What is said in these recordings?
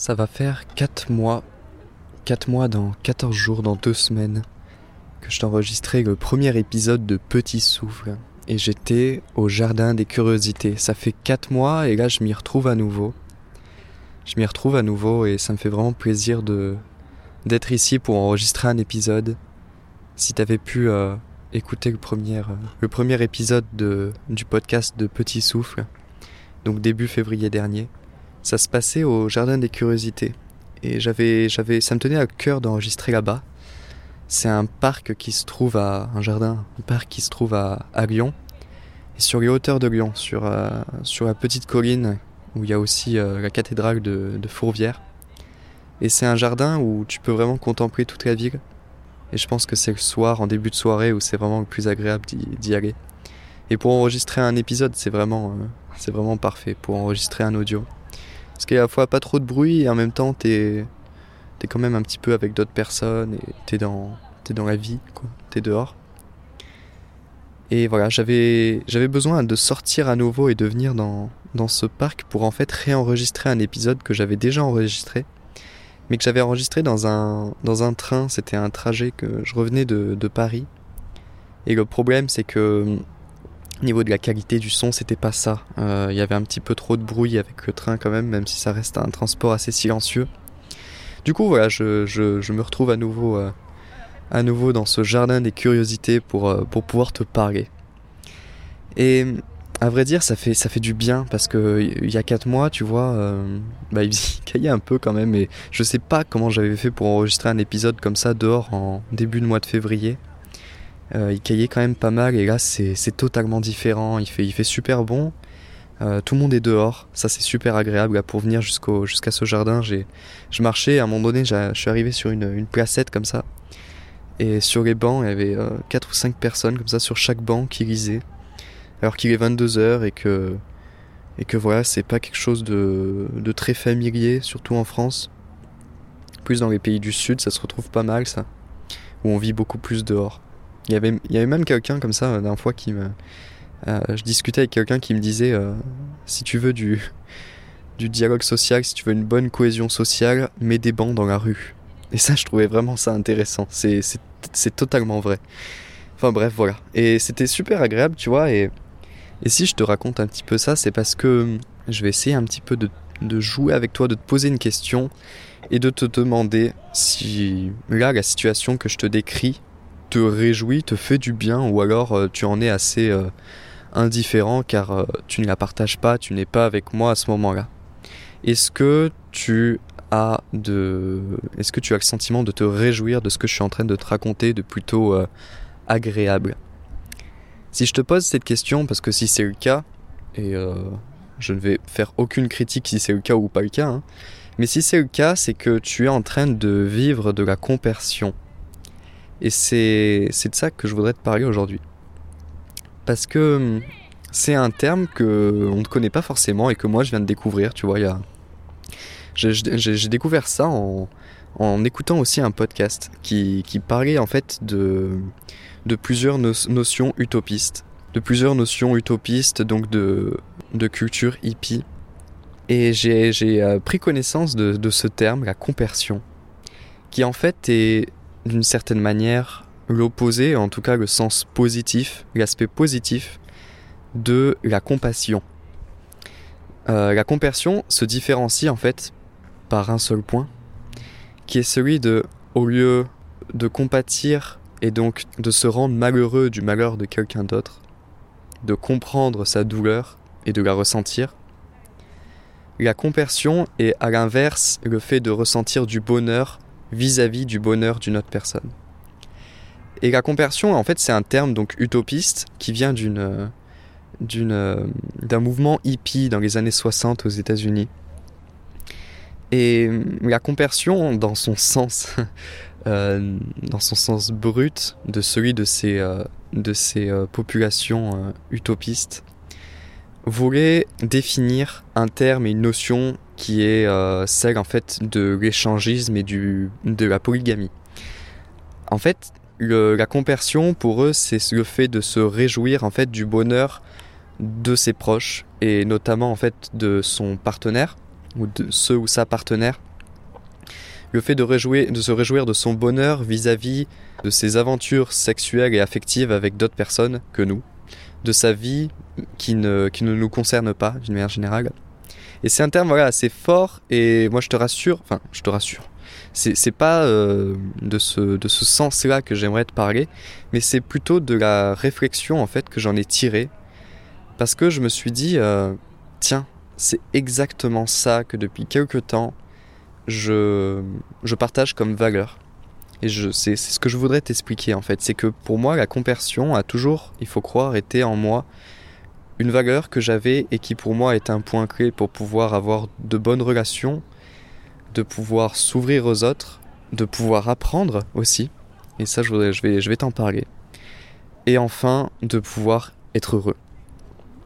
Ça va faire 4 mois, 4 mois dans 14 jours, dans 2 semaines, que je t'enregistrais le premier épisode de Petit Souffle. Et j'étais au Jardin des Curiosités. Ça fait 4 mois et là je m'y retrouve à nouveau. Je m'y retrouve à nouveau et ça me fait vraiment plaisir de d'être ici pour enregistrer un épisode. Si t'avais pu euh, écouter le premier, euh, le premier épisode de, du podcast de Petit Souffle, donc début février dernier, ça se passait au Jardin des Curiosités. Et j'avais, j'avais, ça me tenait à cœur d'enregistrer là-bas. C'est un parc qui se trouve à un jardin, un parc qui se trouve à, à Lyon, et sur les hauteurs de Lyon, sur euh, sur la petite colline où il y a aussi euh, la cathédrale de, de Fourvière. Et c'est un jardin où tu peux vraiment contempler toute la ville. Et je pense que c'est le soir, en début de soirée, où c'est vraiment le plus agréable d'y aller. Et pour enregistrer un épisode, c'est vraiment, euh, c'est vraiment parfait pour enregistrer un audio. Parce qu'il y a à la fois pas trop de bruit et en même temps t'es es quand même un petit peu avec d'autres personnes et t'es dans, es dans la vie, quoi. T'es dehors. Et voilà, j'avais besoin de sortir à nouveau et de venir dans, dans ce parc pour en fait réenregistrer un épisode que j'avais déjà enregistré, mais que j'avais enregistré dans un, dans un train. C'était un trajet que je revenais de, de Paris. Et le problème, c'est que niveau de la qualité du son, c'était pas ça. Euh, il y avait un petit peu trop de bruit avec le train quand même, même si ça reste un transport assez silencieux. Du coup, voilà, je, me retrouve à nouveau, euh, à nouveau dans ce jardin des curiosités pour, euh, pour pouvoir te parler. Et à vrai dire, ça fait, du bien parce que il y a 4 mois, tu vois, bah, il caillait un peu quand même. Et je sais pas comment j'avais fait pour enregistrer un épisode comme ça dehors en début de mois de février. Euh, il caillait quand même pas mal et là c'est totalement différent. Il fait, super bon. Euh, tout le monde est dehors, ça c'est super agréable pour venir jusqu'à ce jardin. Je marchais à un moment donné, je suis arrivé sur une, une placette comme ça et sur les bancs il y avait euh, 4 ou 5 personnes comme ça sur chaque banc qui lisaient alors qu'il est 22 heures et que et que voilà c'est pas quelque chose de très familier surtout en France. Plus dans les pays du sud ça se retrouve pas mal ça où on vit beaucoup plus dehors. Il y avait, il y avait même quelqu'un comme ça, d'un fois, qui me. Euh, je discutais avec quelqu'un qui me disait euh, si tu veux du, du dialogue social, si tu veux une bonne cohésion sociale, mets des bancs dans la rue. Et ça, je trouvais vraiment ça intéressant. C'est, totalement vrai. Enfin bref, voilà. Et c'était super agréable, tu vois. Et, et si je te raconte un petit peu ça, c'est parce que je vais essayer un petit peu de, de jouer avec toi, de te poser une question et de te demander si là, la situation que je te décris, te réjouit, te fait du bien, ou alors euh, tu en es assez euh, indifférent car euh, tu ne la partages pas, tu n'es pas avec moi à ce moment-là. Est-ce que tu as de, est-ce que tu as le sentiment de te réjouir de ce que je suis en train de te raconter, de plutôt agréable? Si je te pose cette question, parce que si c'est le cas, et je ne vais faire aucune critique si c'est le cas ou pas le cas, hein, mais si c'est le cas, c'est que tu es en train de vivre de la compersion. Et c'est de ça que je voudrais te parler aujourd'hui. Parce que hum, c'est un terme que on ne connaît pas forcément et que moi je viens de découvrir, tu vois, a... J'ai découvert ça en, en, écoutant aussi un podcast qui, qui parlait en fait de, de plusieurs no notions utopistes. De plusieurs notions utopistes, donc de, de culture hippie. Et j'ai euh, pris connaissance de ce terme, la compersion, qui en fait est d'une certaine manière l'opposé, en tout cas le sens positif, l'aspect positif de la compassion. Euh, la compersion se différencie en fait par un seul point, qui est celui de, au lieu de compatir et donc de se rendre malheureux du malheur de quelqu'un d'autre, de comprendre sa douleur et de la ressentir, la compersion est à l'inverse le fait de ressentir du bonheur vis-à-vis du bonheur d'une autre personne. Et la compersion, en fait, c'est un terme donc utopiste qui vient d'une d'une d'un mouvement hippie dans les années 60 aux États-Unis. Et la compersion, dans son sens, euh, dans son sens brut de celui de ces euh, de ces euh, populations euh, utopistes, voulait définir un terme et une notion qui est euh, celle en fait de l'échangisme et du, de la polygamie. En fait, la compersion pour eux, c'est le fait de se réjouir en fait du bonheur de ses proches et notamment en fait de son partenaire ou de ce ou sa partenaire Le fait de, se réjouir de son bonheur vis-à-vis de ses aventures sexuelles et affectives avec d'autres personnes que nous, de sa vie qui ne, qui ne nous concerne pas d'une manière générale. Et c'est un terme voilà, assez fort et moi je te rassure, enfin je te rassure, c'est pas euh, de ce, de ce sens-là que j'aimerais te parler, mais c'est plutôt de la réflexion en fait que j'en ai tiré parce que je me suis dit, euh, tiens, c'est exactement ça que depuis quelques temps je, je partage comme valeur. Et c'est ce que je voudrais t'expliquer en fait. C'est que pour moi, la compersion a toujours, il faut croire, été en moi une valeur que j'avais et qui pour moi est un point clé pour pouvoir avoir de bonnes relations, de pouvoir s'ouvrir aux autres, de pouvoir apprendre aussi. Et ça, je, je vais, je vais t'en parler. Et enfin, de pouvoir être heureux.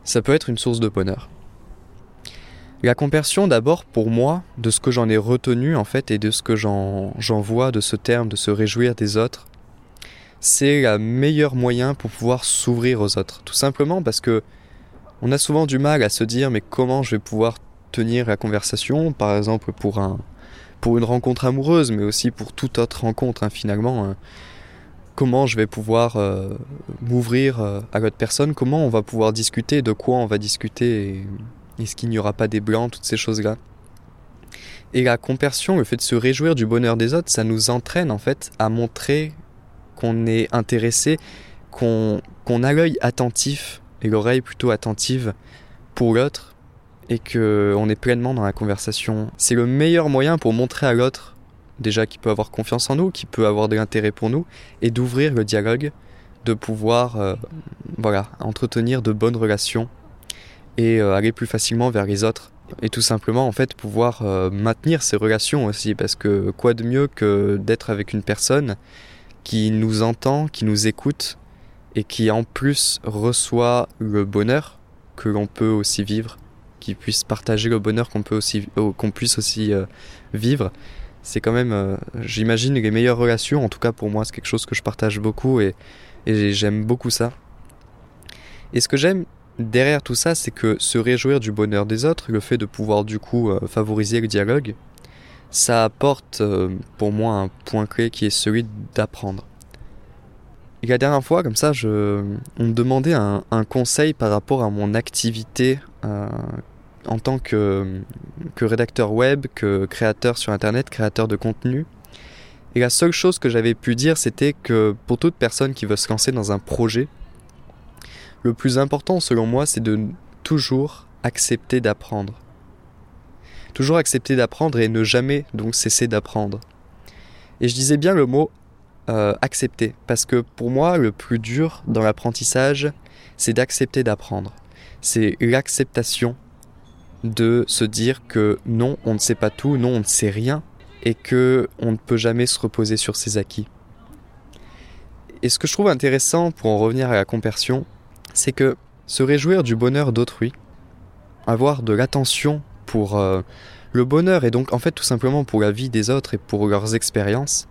Ça peut être une source de bonheur. La compersion, d'abord, pour moi, de ce que j'en ai retenu, en fait, et de ce que j'en vois de ce terme, de se réjouir des autres, c'est le meilleur moyen pour pouvoir s'ouvrir aux autres. Tout simplement parce que on a souvent du mal à se dire, mais comment je vais pouvoir tenir la conversation, par exemple pour un, pour une rencontre amoureuse, mais aussi pour toute autre rencontre, hein, finalement. Hein. Comment je vais pouvoir euh, m'ouvrir euh, à l'autre personne? Comment on va pouvoir discuter? De quoi on va discuter? Est-ce qu'il n'y aura pas des blancs, toutes ces choses-là Et la compersion, le fait de se réjouir du bonheur des autres, ça nous entraîne en fait à montrer qu'on est intéressé, qu'on a l'œil attentif et l'oreille plutôt attentive pour l'autre et qu'on est pleinement dans la conversation. C'est le meilleur moyen pour montrer à l'autre déjà qu'il peut avoir confiance en nous, qu'il peut avoir de l'intérêt pour nous et d'ouvrir le dialogue, de pouvoir euh, voilà, entretenir de bonnes relations et euh, aller plus facilement vers les autres. Et tout simplement, en fait, pouvoir euh, maintenir ces relations aussi, parce que quoi de mieux que d'être avec une personne qui nous entend, qui nous écoute, et qui en plus reçoit le bonheur que l'on peut aussi vivre, qui puisse partager le bonheur qu'on peut aussi, euh, qu'on puisse aussi vivre. C'est quand même, j'imagine, les meilleures relations. En tout cas, pour moi, c'est quelque chose que je partage beaucoup et, et j'aime beaucoup ça. Et ce que j'aime derrière tout ça, c'est que se réjouir du bonheur des autres, le fait de pouvoir du coup euh, favoriser le dialogue, ça apporte euh, pour moi un point clé qui est celui d'apprendre. Et la dernière fois, comme ça, on me demandait un, conseil par rapport à mon activité euh, en tant que, que rédacteur web, que créateur sur Internet, créateur de contenu. Et la seule chose que j'avais pu dire, c'était que pour toute personne qui veut se lancer dans un projet, le plus important selon moi, c'est de toujours accepter d'apprendre. Toujours accepter d'apprendre et ne jamais donc cesser d'apprendre. Et je disais bien le mot euh, accepter, parce que pour moi, le plus dur dans l'apprentissage, c'est d'accepter d'apprendre. C'est l'acceptation de se dire que non, on ne sait pas tout, non, on ne sait rien, et que on ne peut jamais se reposer sur ses acquis. Et ce que je trouve intéressant pour en revenir à la compersion, c'est que se réjouir du bonheur d'autrui, avoir de l'attention pour euh, le bonheur et donc en fait tout simplement pour la vie des autres et pour leurs expériences,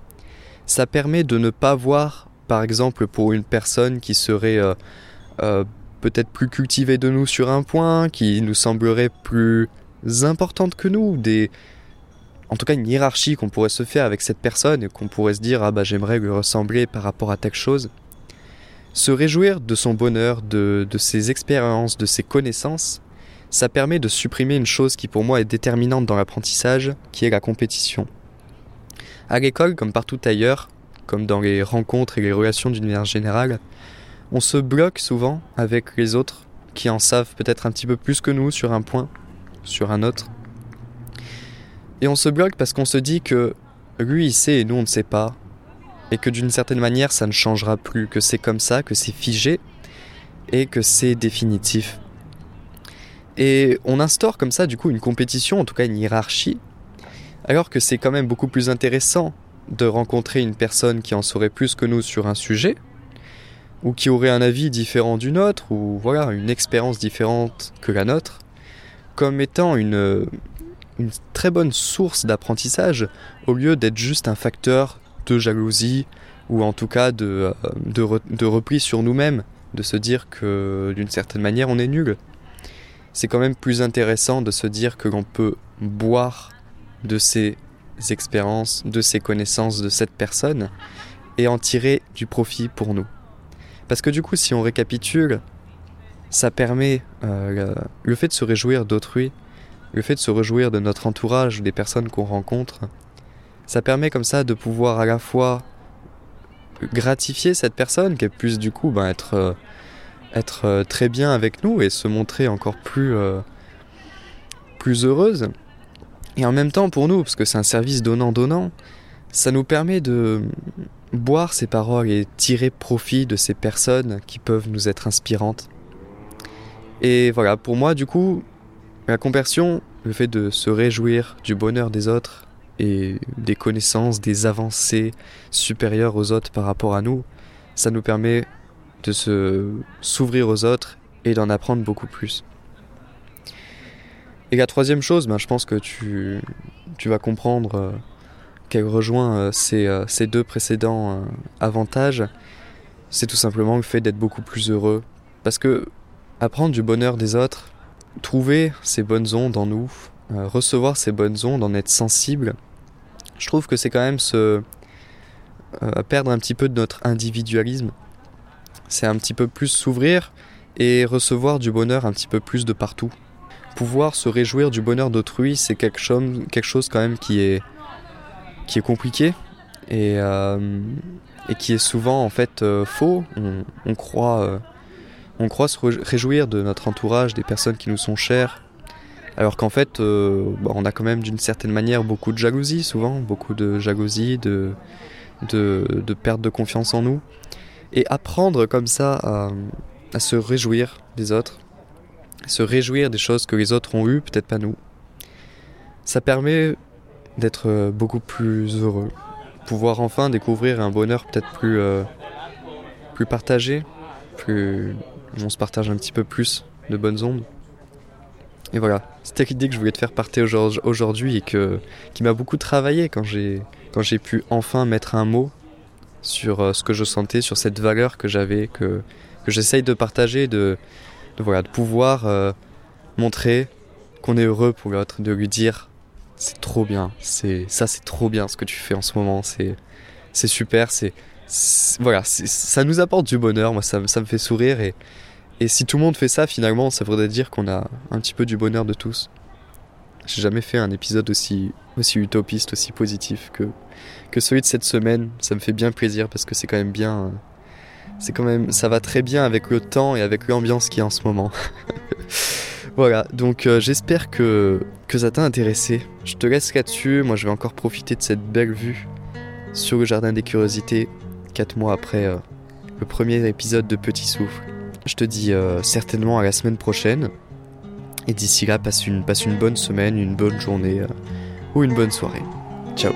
ça permet de ne pas voir par exemple pour une personne qui serait euh, euh, peut-être plus cultivée de nous sur un point, qui nous semblerait plus importante que nous, des en tout cas une hiérarchie qu'on pourrait se faire avec cette personne et qu'on pourrait se dire ah bah j'aimerais lui ressembler par rapport à telle chose. Se réjouir de son bonheur, de, ses expériences, de ses connaissances, ça permet de supprimer une chose qui pour moi est déterminante dans l'apprentissage, qui est la compétition. À l'école, comme partout ailleurs, comme dans les rencontres et les relations d'une manière générale, on se bloque souvent avec les autres qui en savent peut-être un petit peu plus que nous sur un point, sur un autre. Et on se bloque parce qu'on se dit que lui il sait et nous on ne sait pas, et que d'une certaine manière ça ne changera plus, que c'est comme ça, que c'est figé et que c'est définitif. Et on instaure comme ça du coup une compétition, en tout cas une hiérarchie, alors que c'est quand même beaucoup plus intéressant de rencontrer une personne qui en saurait plus que nous sur un sujet, ou qui aurait un avis différent du nôtre, ou voilà, une expérience différente que la nôtre, comme étant une, très bonne source d'apprentissage, au lieu d'être juste un facteur de jalousie ou en tout cas de, euh, de, repli sur nous-mêmes, de se dire que d'une certaine manière on est nul. C'est quand même plus intéressant de se dire que l'on peut boire de ces expériences, de ses connaissances de cette personne et en tirer du profit pour nous. Parce que du coup, si on récapitule, ça permet euh, le fait de se réjouir d'autrui, le fait de se réjouir de notre entourage, des personnes qu'on rencontre, ça permet comme ça de pouvoir à la fois gratifier cette personne qui puisse du coup ben, être, euh, être euh, très bien avec nous et se montrer encore plus, plus heureuse. Et en même temps pour nous, parce que c'est un service donnant-donnant, ça nous permet de boire ces paroles et tirer profit de ces personnes qui peuvent nous être inspirantes. Et voilà, pour moi, du coup, la conversion, le fait de se réjouir du bonheur des autres et des connaissances, des avancées supérieures aux autres par rapport à nous, ça nous permet de se s'ouvrir aux autres et d'en apprendre beaucoup plus. Et la troisième chose, ben, je pense que tu, tu vas comprendre euh, qu'elle rejoint euh, ces, euh, ces, deux précédents avantages, c'est tout simplement le fait d'être beaucoup plus heureux. Parce que apprendre du bonheur des autres, trouver ces bonnes ondes en nous, recevoir ces bonnes ondes, en être sensible, je trouve que c'est quand même se perdre un petit peu de notre individualisme. C'est un petit peu plus s'ouvrir et recevoir du bonheur un petit peu plus de partout. Pouvoir se réjouir du bonheur d'autrui, c'est quelque chose, quelque chose quand même qui est, qui est compliqué et, euh, et qui est souvent en fait faux. On, croit on croit se réjouir de notre entourage, des personnes qui nous sont chères, alors qu'en fait, euh, bah, on a quand même d'une certaine manière beaucoup de jalousie, souvent, beaucoup de jalousie, de, de, perte de confiance en nous. Et apprendre comme ça à, se réjouir des autres, se réjouir des choses que les autres ont eues, peut-être pas nous, ça permet d'être beaucoup plus heureux, pouvoir enfin découvrir un bonheur peut-être plus, euh, plus partagé, plus, on se partage un petit peu plus de bonnes ondes. Et voilà, c'était l'idée que je voulais te faire partager aujourd'hui et que, qui m'a beaucoup travaillé quand j'ai, quand j'ai pu enfin mettre un mot sur euh, ce que je sentais, sur cette valeur que j'avais, que, que j'essaye de partager, de, de, voilà, de pouvoir euh, montrer qu'on est heureux pour l'autre, de lui dire c'est trop bien, c'est ça c'est trop bien ce que tu fais en ce moment, c'est, c'est super, c'est, voilà, ça nous apporte du bonheur, moi ça, ça me fait sourire et, et si tout le monde fait ça, finalement, ça voudrait dire qu'on a un petit peu du bonheur de tous. J'ai jamais fait un épisode aussi, aussi utopiste, aussi positif que, que celui de cette semaine. Ça me fait bien plaisir parce que c'est quand même bien. C'est quand même, ça va très bien avec le temps et avec l'ambiance qui est en ce moment. voilà, donc euh, j'espère que, que ça t'a intéressé. Je te laisse là-dessus. Moi, je vais encore profiter de cette belle vue sur le jardin des curiosités, 4 mois après euh, le premier épisode de Petit Souffle. Je te dis euh, certainement à la semaine prochaine. Et d'ici là, passe une, passe une bonne semaine, une bonne journée ou une bonne soirée. Ciao